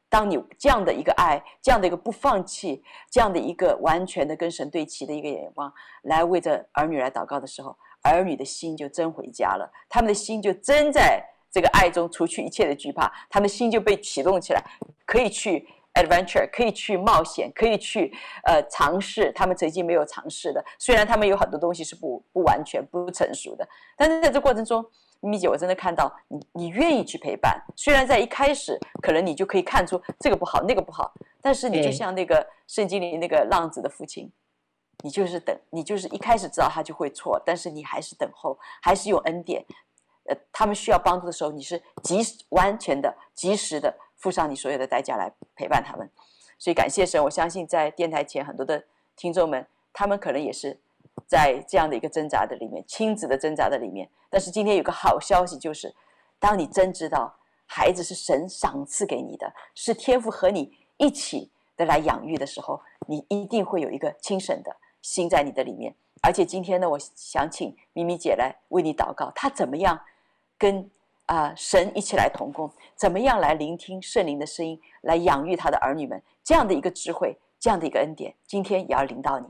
当你这样的一个爱，这样的一个不放弃，这样的一个完全的跟神对齐的一个眼光，来为着儿女来祷告的时候，儿女的心就真回家了，他们的心就真在这个爱中，除去一切的惧怕，他们心就被启动起来，可以去 adventure，可以去冒险，可以去呃尝试他们曾经没有尝试的。虽然他们有很多东西是不不完全不成熟的，但是在这过程中。咪咪姐，我真的看到你，你愿意去陪伴。虽然在一开始，可能你就可以看出这个不好，那个不好，但是你就像那个圣经里那个浪子的父亲，你就是等，你就是一开始知道他就会错，但是你还是等候，还是有恩典。呃，他们需要帮助的时候，你是及时、完全的、及时的付上你所有的代价来陪伴他们。所以感谢神，我相信在电台前很多的听众们，他们可能也是。在这样的一个挣扎的里面，亲子的挣扎的里面，但是今天有个好消息，就是当你真知道孩子是神赏赐给你的，是天父和你一起的来养育的时候，你一定会有一个亲神的心在你的里面。而且今天呢，我想请咪咪姐来为你祷告，她怎么样跟啊、呃、神一起来同工，怎么样来聆听圣灵的声音，来养育他的儿女们，这样的一个智慧，这样的一个恩典，今天也要临到你。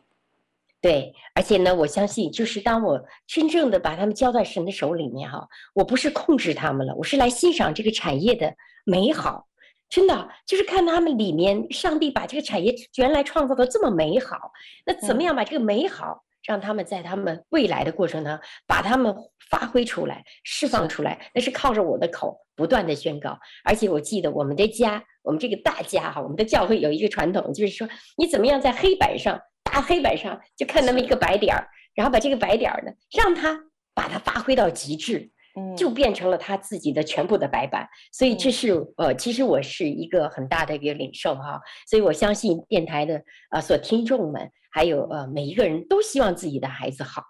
对，而且呢，我相信，就是当我真正的把他们交在神的手里面哈，我不是控制他们了，我是来欣赏这个产业的美好，真的就是看他们里面，上帝把这个产业原来创造的这么美好，那怎么样把这个美好让他们在他们未来的过程当中，把他们发挥出来、释放出来，那是靠着我的口不断的宣告。而且我记得我们的家，我们这个大家哈，我们的教会有一个传统，就是说你怎么样在黑板上。大黑板上就看那么一个白点儿，然后把这个白点儿呢，让他把它发挥到极致，就变成了他自己的全部的白板。所以这是呃，其实我是一个很大的一个领受哈。所以我相信电台的啊所听众们，还有呃每一个人都希望自己的孩子好，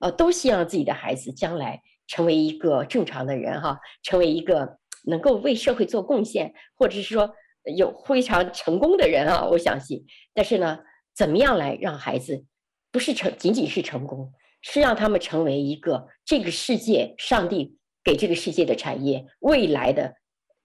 呃都希望自己的孩子将来成为一个正常的人哈，成为一个能够为社会做贡献，或者是说有非常成功的人啊，我相信。但是呢。怎么样来让孩子不是成仅仅是成功，是让他们成为一个这个世界上帝给这个世界的产业，未来的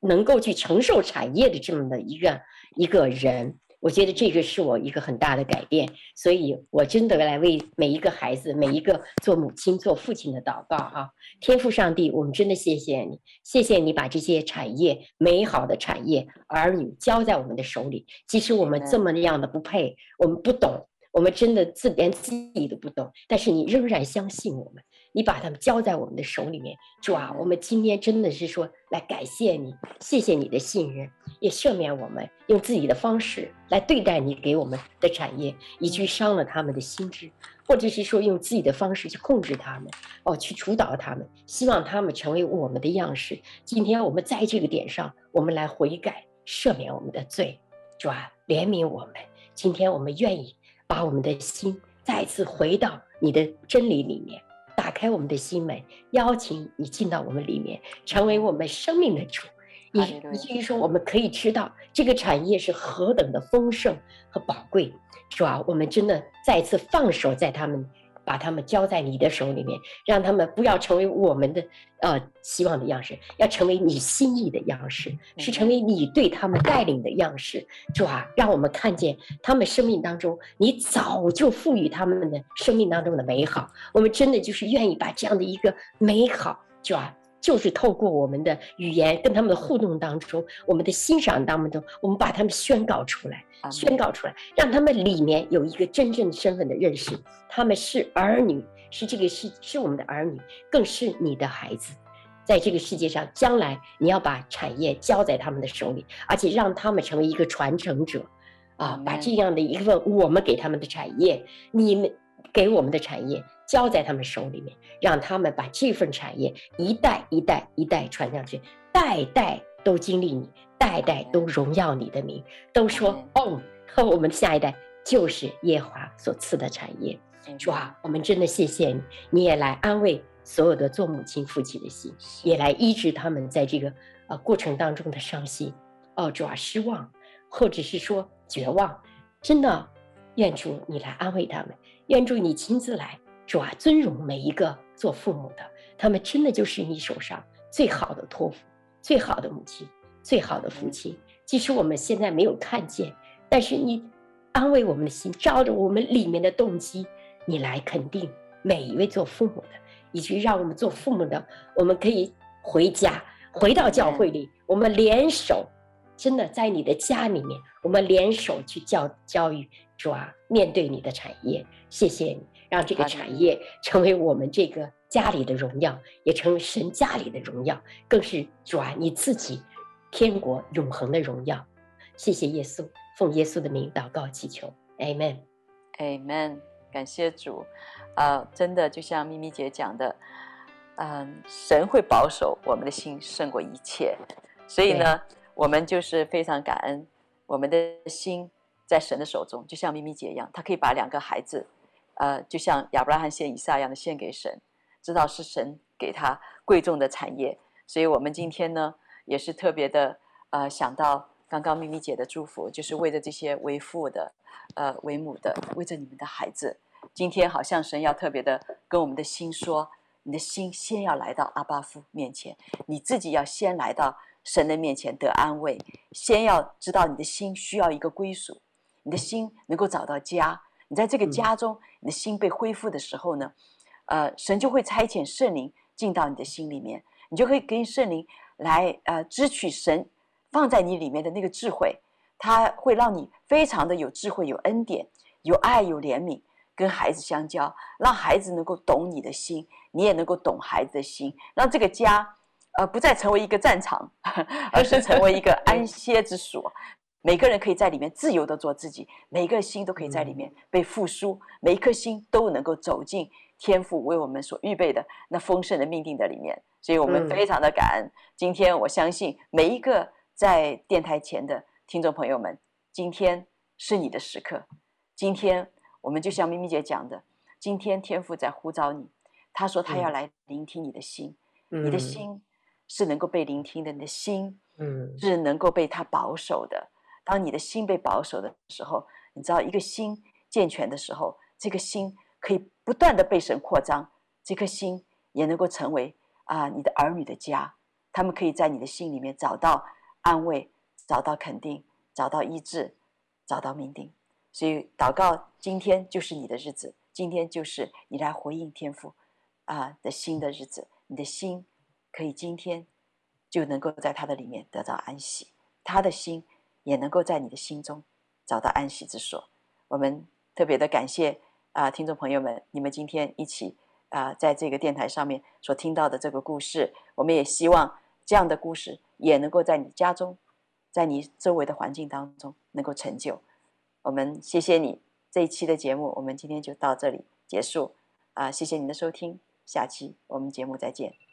能够去承受产业的这么的一个一个人。我觉得这个是我一个很大的改变，所以我真的来为每一个孩子、每一个做母亲、做父亲的祷告啊！天父上帝，我们真的谢谢你，谢谢你把这些产业、美好的产业、儿女交在我们的手里。即使我们这么样的不配，我们不懂，我们真的自连自己都不懂，但是你仍然相信我们。你把他们交在我们的手里面，主啊，我们今天真的是说来感谢你，谢谢你的信任，也赦免我们用自己的方式来对待你给我们的产业，以及伤了他们的心智，或者是说用自己的方式去控制他们，哦，去主导他们，希望他们成为我们的样式。今天我们在这个点上，我们来悔改，赦免我们的罪，主啊，怜悯我们。今天我们愿意把我们的心再次回到你的真理里面。打开我们的心门，邀请你进到我们里面，成为我们生命的主。以以至于说，我们可以知道这个产业是何等的丰盛和宝贵，是吧？我们真的再次放手在他们。把他们交在你的手里面，让他们不要成为我们的呃希望的样式，要成为你心意的样式，是成为你对他们带领的样式，主啊，让我们看见他们生命当中，你早就赋予他们的生命当中的美好。我们真的就是愿意把这样的一个美好，主啊。就是透过我们的语言跟他们的互动当中，我们的欣赏当中，我们把他们宣告出来，宣告出来，让他们里面有一个真正身份的认识，他们是儿女，是这个是是我们的儿女，更是你的孩子，在这个世界上，将来你要把产业交在他们的手里，而且让他们成为一个传承者，啊，把这样的一份我们给他们的产业，你们给我们的产业交在他们手里面，让他们把这份产业一代一代一代传下去，代代都经历你，代代都荣耀你的名，都说哦，和我们下一代。就是耶华所赐的产业，主啊，我们真的谢谢你，你也来安慰所有的做母亲、父亲的心，也来医治他们在这个呃过程当中的伤心，哦，主啊，失望，或者是说绝望，真的，愿主你来安慰他们，愿主你亲自来，主啊，尊荣每一个做父母的，他们真的就是你手上最好的托付，最好的母亲，最好的父亲，即使我们现在没有看见，但是你。安慰我们的心，照着我们里面的动机，你来肯定每一位做父母的，以及让我们做父母的，我们可以回家，回到教会里，我们联手，真的在你的家里面，我们联手去教教育主啊，面对你的产业，谢谢你，让这个产业成为我们这个家里的荣耀，也成为神家里的荣耀，更是主啊你自己天国永恒的荣耀，谢谢耶稣。奉耶稣的名祷告祈求，Amen，Amen。感谢主，啊、呃，真的就像咪咪姐讲的，嗯、呃，神会保守我们的心胜过一切，所以呢，我们就是非常感恩，我们的心在神的手中，就像咪咪姐一样，她可以把两个孩子，呃，就像亚伯拉罕献以撒一样的献给神，知道是神给他贵重的产业，所以我们今天呢，也是特别的，呃，想到。刚刚咪咪姐的祝福，就是为着这些为父的，呃，为母的，为着你们的孩子。今天好像神要特别的跟我们的心说，你的心先要来到阿巴夫面前，你自己要先来到神的面前得安慰，先要知道你的心需要一个归属，你的心能够找到家。你在这个家中，你的心被恢复的时候呢，呃，神就会差遣圣灵进到你的心里面，你就可以跟圣灵来，呃，支取神。放在你里面的那个智慧，它会让你非常的有智慧、有恩典、有爱、有怜悯，跟孩子相交，让孩子能够懂你的心，你也能够懂孩子的心，让这个家，呃，不再成为一个战场，而是成为一个安 歇之所。每个人可以在里面自由的做自己，每个心都可以在里面被复苏，每一颗心都能够走进天父为我们所预备的那丰盛的命定的里面。所以我们非常的感恩。今天我相信每一个。在电台前的听众朋友们，今天是你的时刻。今天我们就像咪咪姐讲的，今天天父在呼召你，他说他要来聆听你的心，嗯、你的心是能够被聆听的，你的心是能够被他保守的。当你的心被保守的时候，你知道一个心健全的时候，这个心可以不断的被神扩张，这颗心也能够成为啊你的儿女的家，他们可以在你的心里面找到。安慰，找到肯定，找到医治，找到命定。所以祷告，今天就是你的日子，今天就是你来回应天父啊的新的日子。你的心可以今天就能够在他的里面得到安息，他的心也能够在你的心中找到安息之所。我们特别的感谢啊，听众朋友们，你们今天一起啊，在这个电台上面所听到的这个故事，我们也希望这样的故事。也能够在你家中，在你周围的环境当中能够成就。我们谢谢你这一期的节目，我们今天就到这里结束啊！谢谢您的收听，下期我们节目再见。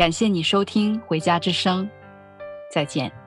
感谢你收听《回家之声》，再见。